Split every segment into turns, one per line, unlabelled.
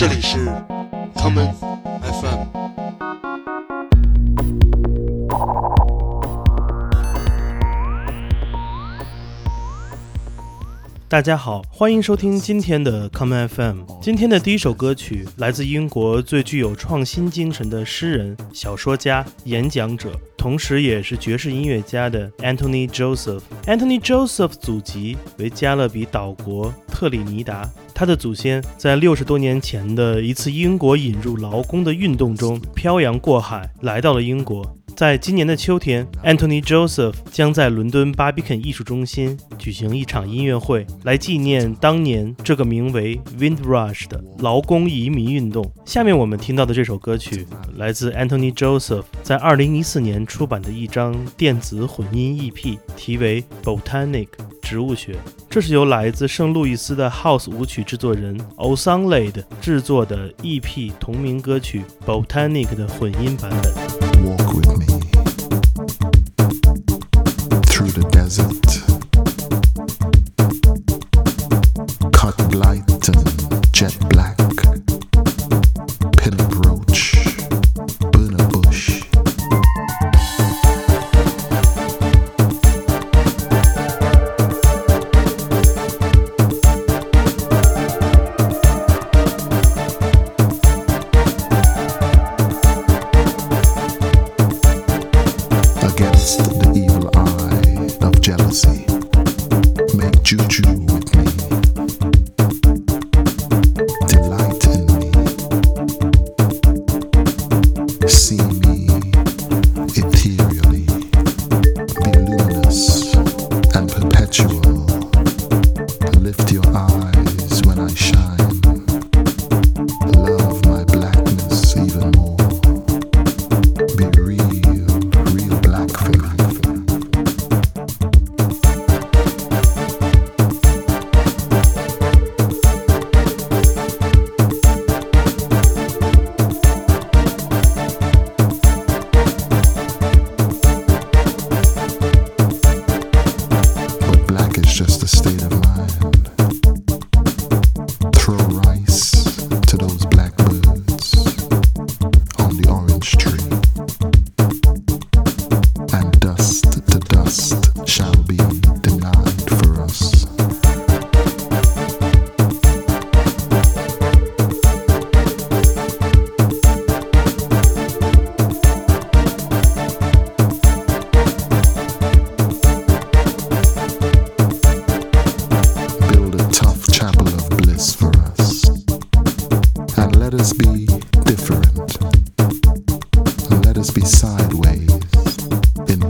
这里是 common FM。
大家好，欢迎收听今天的 Common FM。今天的第一首歌曲来自英国最具有创新精神的诗人、小说家、演讲者，同时也是爵士音乐家的 Anthony Joseph。Anthony Joseph 祖籍为加勒比岛国特立尼达，他的祖先在六十多年前的一次英国引入劳工的运动中漂洋过海来到了英国。在今年的秋天，Anthony Joseph 将在伦敦 Barbican 艺术中心举行一场音乐会，来纪念当年这个名为 Windrush 的劳工移民运动。下面我们听到的这首歌曲，来自 Anthony Joseph 在2014年出版的一张电子混音 EP，题为 Botanic 植物学。这是由来自圣路易斯的 House 舞曲制作人 Osanlade 制作的 EP 同名歌曲 Botanic 的混音版本。
Walk with me through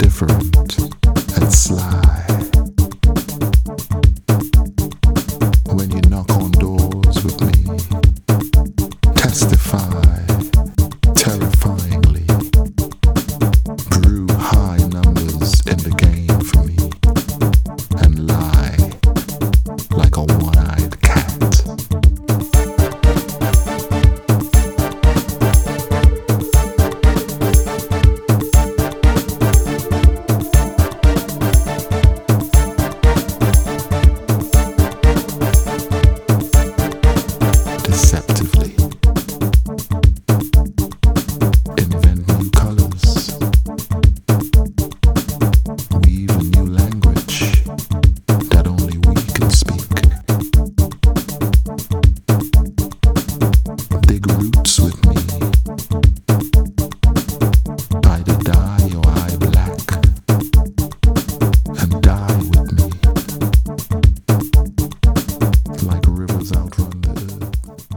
indifferent,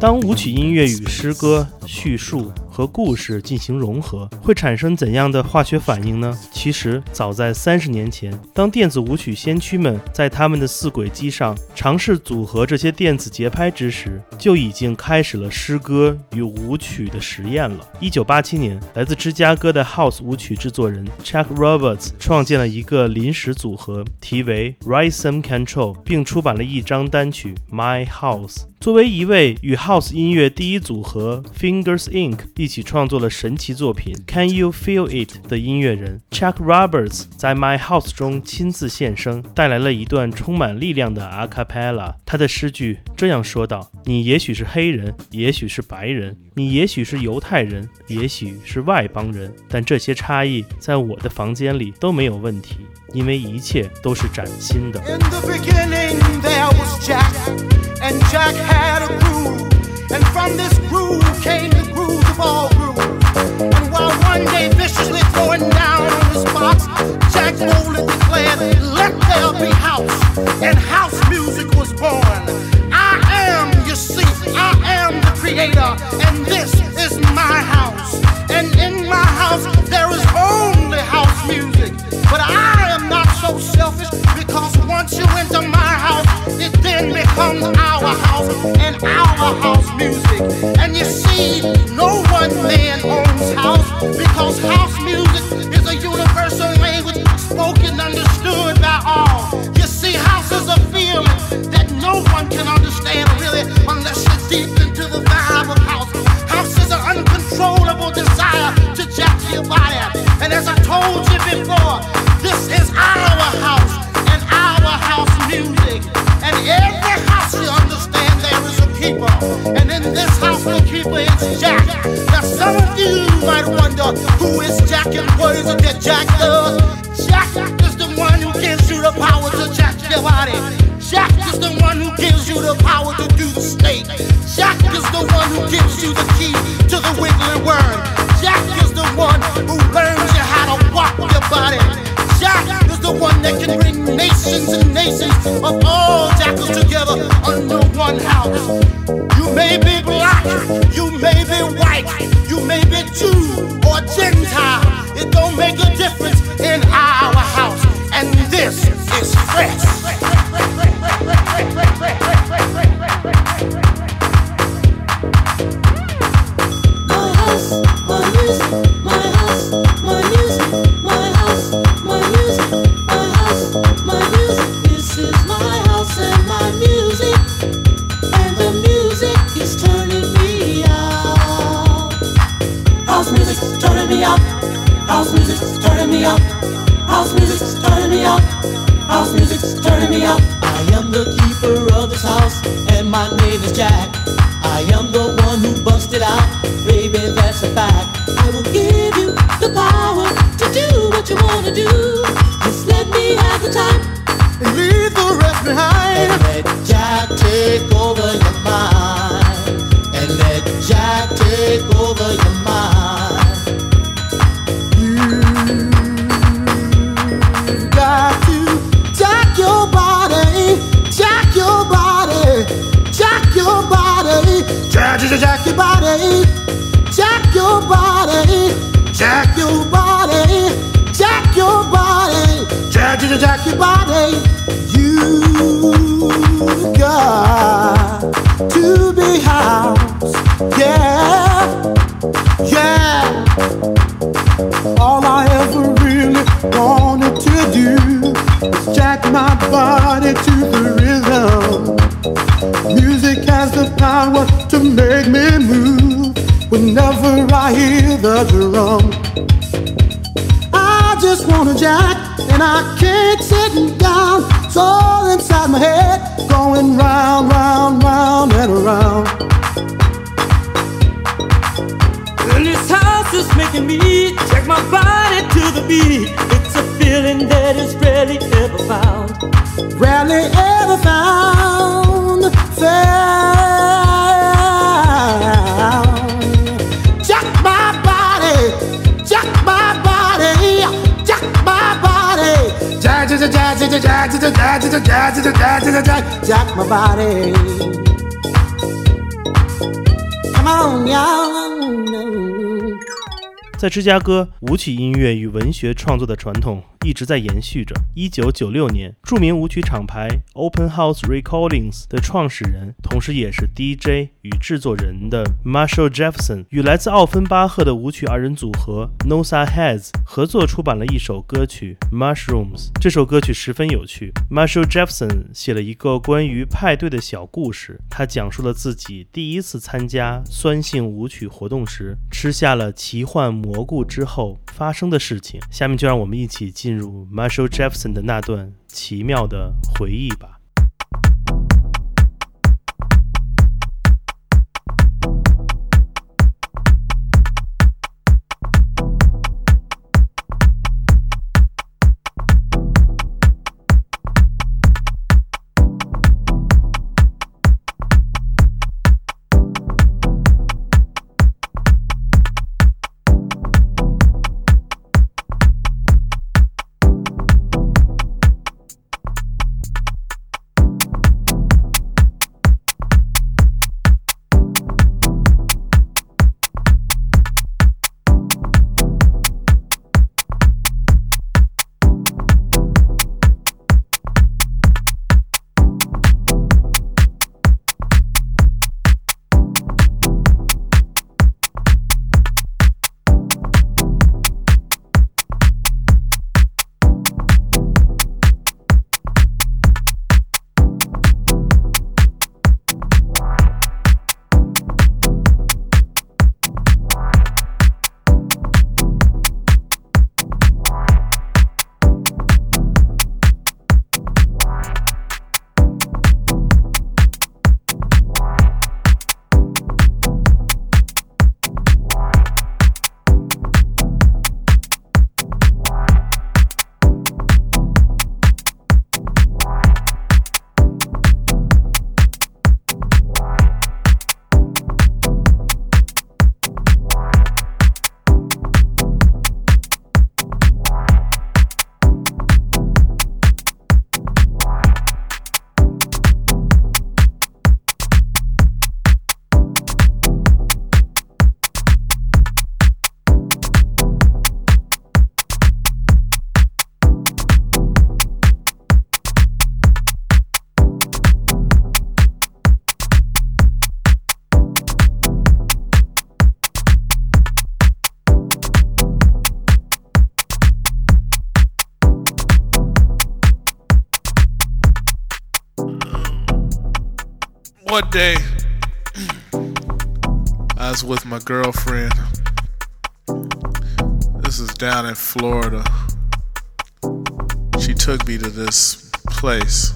当舞曲音乐与诗歌、叙述和故事进行融合，会产生怎样的化学反应呢？其实，早在三十年前，当电子舞曲先驱们在他们的四轨机上尝试组合这些电子节拍之时，就已经开始了诗歌与舞曲的实验了。一九八七年，来自芝加哥的 House 舞曲制作人 Chuck Roberts 创建了一个临时组合，题为 Rhythm Control，并出版了一张单曲《My House》。作为一位与 House 音乐第一组合 Fingers Inc. 一起创作了神奇作品 can you feel it 的音乐人。Chuck roberts 在 my house 中亲自献声带来了一段充满力量的 a cappella 他的诗句这样说道你也许是黑人也许是白人你也许是犹太人也许是外邦人但这些差异在我的房间里都没有问题因为一切都是崭新的。
Jack boldly declared, Let there be house. And house music was born. I am, you see, I am the creator, and this is my house. And in my house, there is only house music. But I am not so selfish because once you enter my house, it then becomes our house and our house music. And you see, no one man owns house because house music this is our house and our house music. And every house you understand there is a keeper. And in this house the keeper is Jack. Now some of you might wonder who is Jack and what is it that Jack does? Jack is the one who gives you the power to jack your body. Jack is the one who gives you the power to do the snake. Jack is the one who gives you the key to the wiggly worm. Jack is the one who walk your body. Jack is the one that can bring nations and nations of all jackals together under one house. You may be black, you may be white, you may be Jew or Gentile. It don't make a difference in our house. And this is fresh.
Turning me out. House music's turning me up. House music's turning me up. House music's turning me up.
I am the keeper of this house, and my name is Jack. I am the one who busted out, baby, that's a fact.
I will give you the power to do what you wanna do. Just let me have the time.
And leave the rest behind.
And let Jack take over your mind. And let Jack take over your mind.
Jack, jack, jack. Your body, jack your body, jack your body, jack your body, jack, jack, jack. Your body. You got to be house, yeah, yeah. All I ever really wanted to do is jack my body The drum. I just wanna jack and I can't sit down. It's all inside my head, going round, round, round and around.
And this house is making me check my body to the beat. It's a feeling that is rarely ever found.
rarely ever found. Found. Body. Jack, jack, jack, jack, jack, jack, jack, jack, jack, jack, jack, jack, jack, jack my body. Come on, y'all.
在芝加哥，舞曲音乐与文学创作的传统一直在延续着。一九九六年，著名舞曲厂牌 Open House Recordings 的创始人，同时也是 DJ 与制作人的 Marshall Jefferson，与来自奥芬巴赫的舞曲二人组合 Nosa Heads 合作出版了一首歌曲 Mushrooms。这首歌曲十分有趣。Marshall Jefferson 写了一个关于派对的小故事，他讲述了自己第一次参加酸性舞曲活动时，吃下了奇幻蘑菇之后发生的事情。下面就让我们一起进进入 Marshall Jefferson 的那段奇妙的回忆吧。
One day, I was with my girlfriend. This is down in Florida. She took me to this place.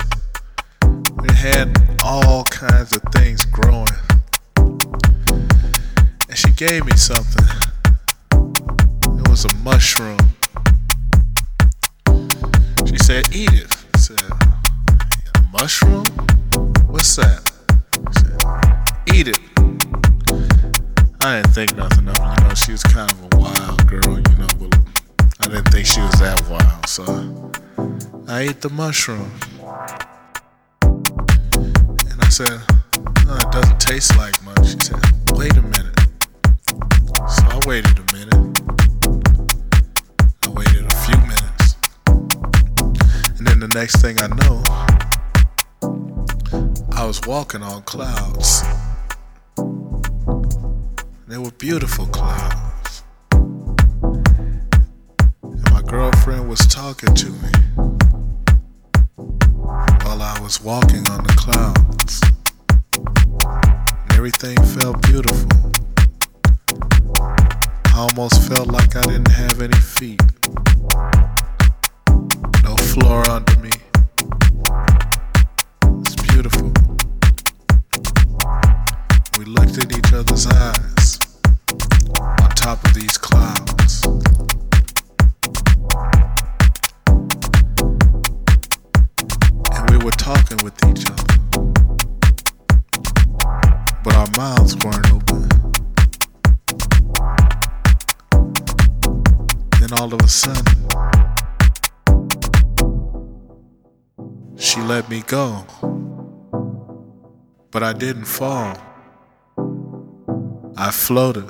It had all kinds of things growing. And she gave me something. It was a mushroom. She said, Eat it. I said, mushroom? What's that? Eat it. I didn't think nothing of it. You know, she was kind of a wild girl, you know, but I didn't think she was that wild. So I ate the mushroom. And I said, no, it doesn't taste like much. She said, wait a minute. So I waited a minute. I waited a few minutes. And then the next thing I know, I was walking on clouds. They were beautiful clouds. And my girlfriend was talking to me while I was walking on the clouds. And everything felt beautiful. I almost felt like I didn't have any feet. No floor under me. It's beautiful. We looked at each other's eyes top of these clouds. And we were talking with each other. But our mouths weren't open. Then all of a sudden, she let me go. But I didn't fall. I floated.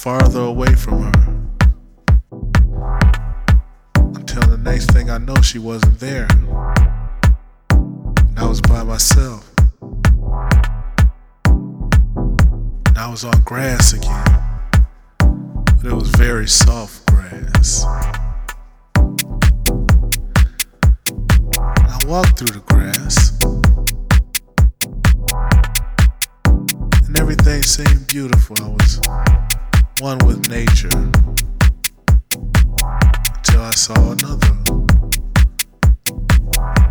Farther away from her. Until the next thing I know, she wasn't there. And I was by myself. And I was on grass again. But it was very soft grass. I walked through the grass. And everything seemed beautiful. I was one with nature. Until I saw another.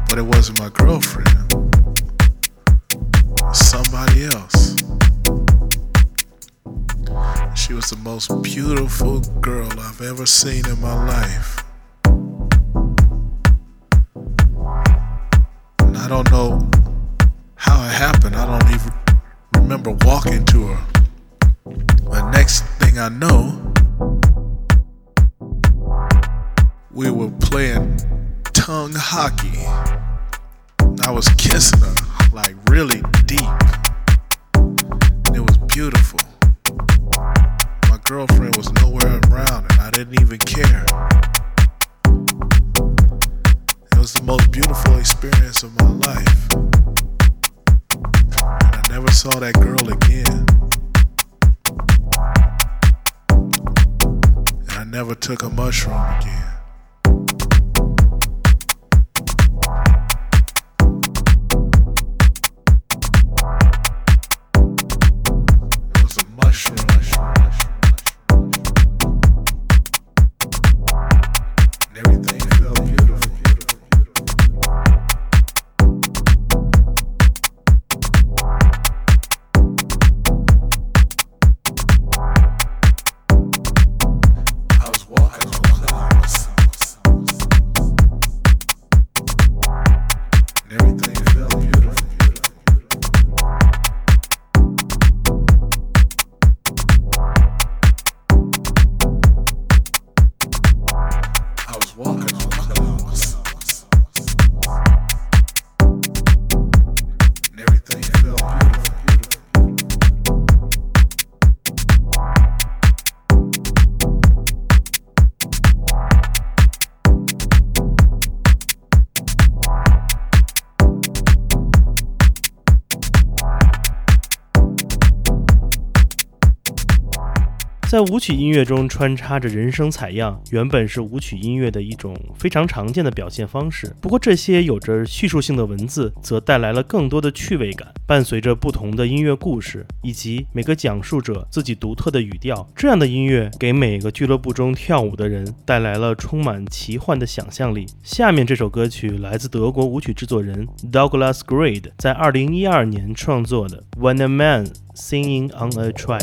But it wasn't my girlfriend. Somebody else. She was the most beautiful girl I've ever seen in my life. And I don't know how it happened. I don't even remember walking to her. I know, we were playing tongue hockey. I was kissing her like really deep. It was beautiful. My girlfriend was nowhere around and I didn't even care. It was the most beautiful experience of my life. And I never saw that girl again. Never took a mushroom again.
在舞曲音乐中穿插着人声采样，原本是舞曲音乐的一种非常常见的表现方式。不过，这些有着叙述性的文字则带来了更多的趣味感，伴随着不同的音乐故事以及每个讲述者自己独特的语调。这样的音乐给每个俱乐部中跳舞的人带来了充满奇幻的想象力。下面这首歌曲来自德国舞曲制作人 Douglas Grade 在2012年创作的《When a Man Singing on a Track》。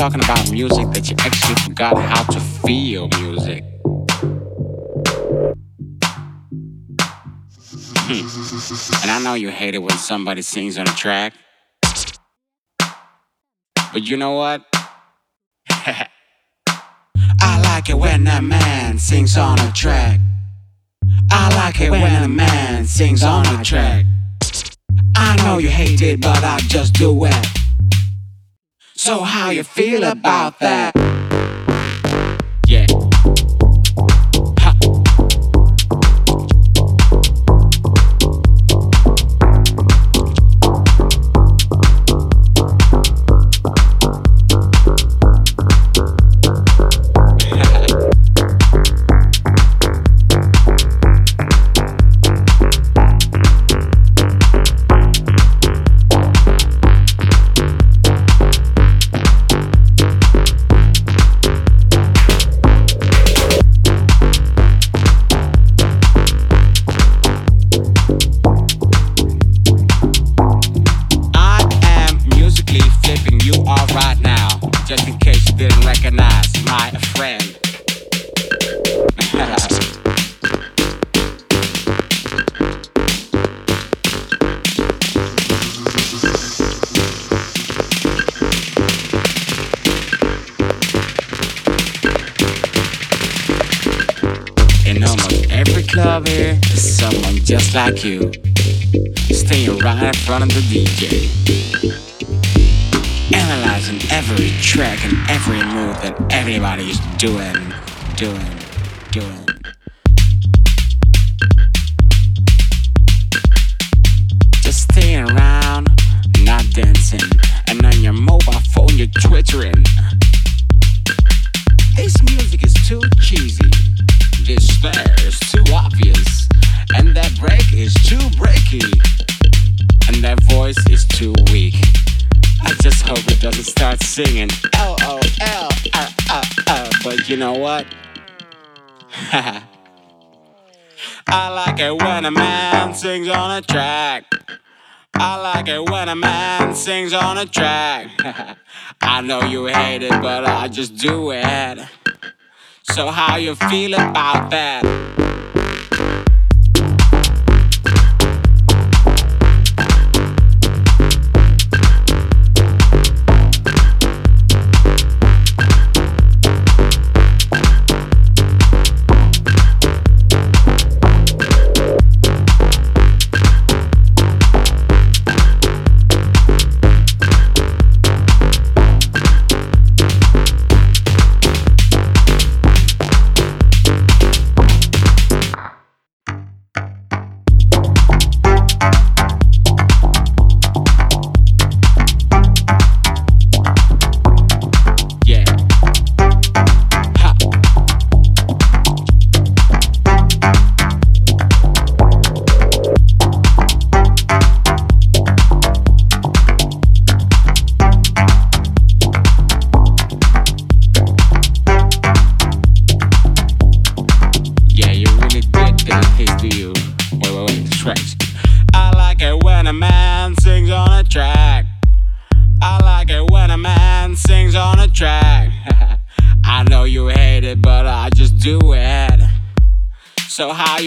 Talking about music that you actually forgot how to feel music. Hmm. And I know you hate it when somebody sings on a track. But you know what? I like it when a man sings on a track. I like it when a man sings on a track. I know you hate it, but I just do it. So how you feel about that? Just like you. Staying right in front of the DJ. Analyzing every track and every move that everybody's doing, doing, doing. Singing. But you know what? I like it when a man sings on a track. I like it when a man sings on a track. I know you hate it, but I just do it. So how you feel about that?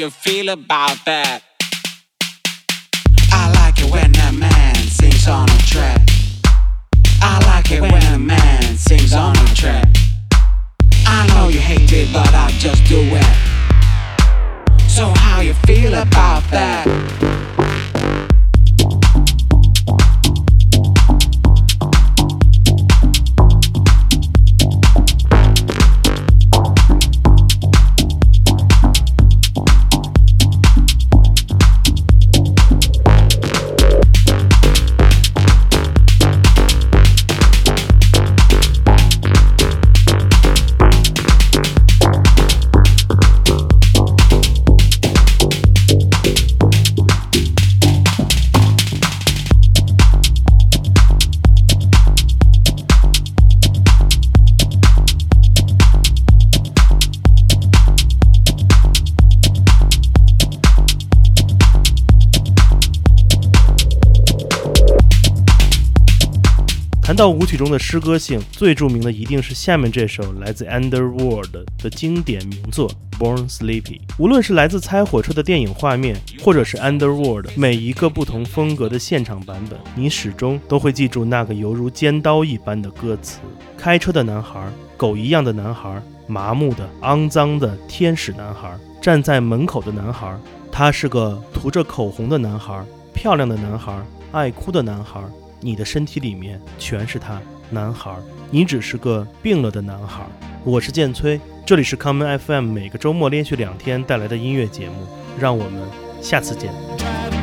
You feel about that? I like it when a man sings on a track. I like it when a man sings on a track. I know you hate it, but I just do it. So how you feel about that?
到舞曲中的诗歌性，最著名的一定是下面这首来自 Underworld 的经典名作《Born Sleepy》。无论是来自猜火车的电影画面，或者是 Underworld 每一个不同风格的现场版本，你始终都会记住那个犹如尖刀一般的歌词：开车的男孩，狗一样的男孩，麻木的、肮脏的天使男孩，站在门口的男孩，他是个涂着口红的男孩，漂亮的男孩，爱哭的男孩。你的身体里面全是他，男孩，你只是个病了的男孩。我是剑崔，这里是 Common FM，每个周末连续两天带来的音乐节目，让我们下次见。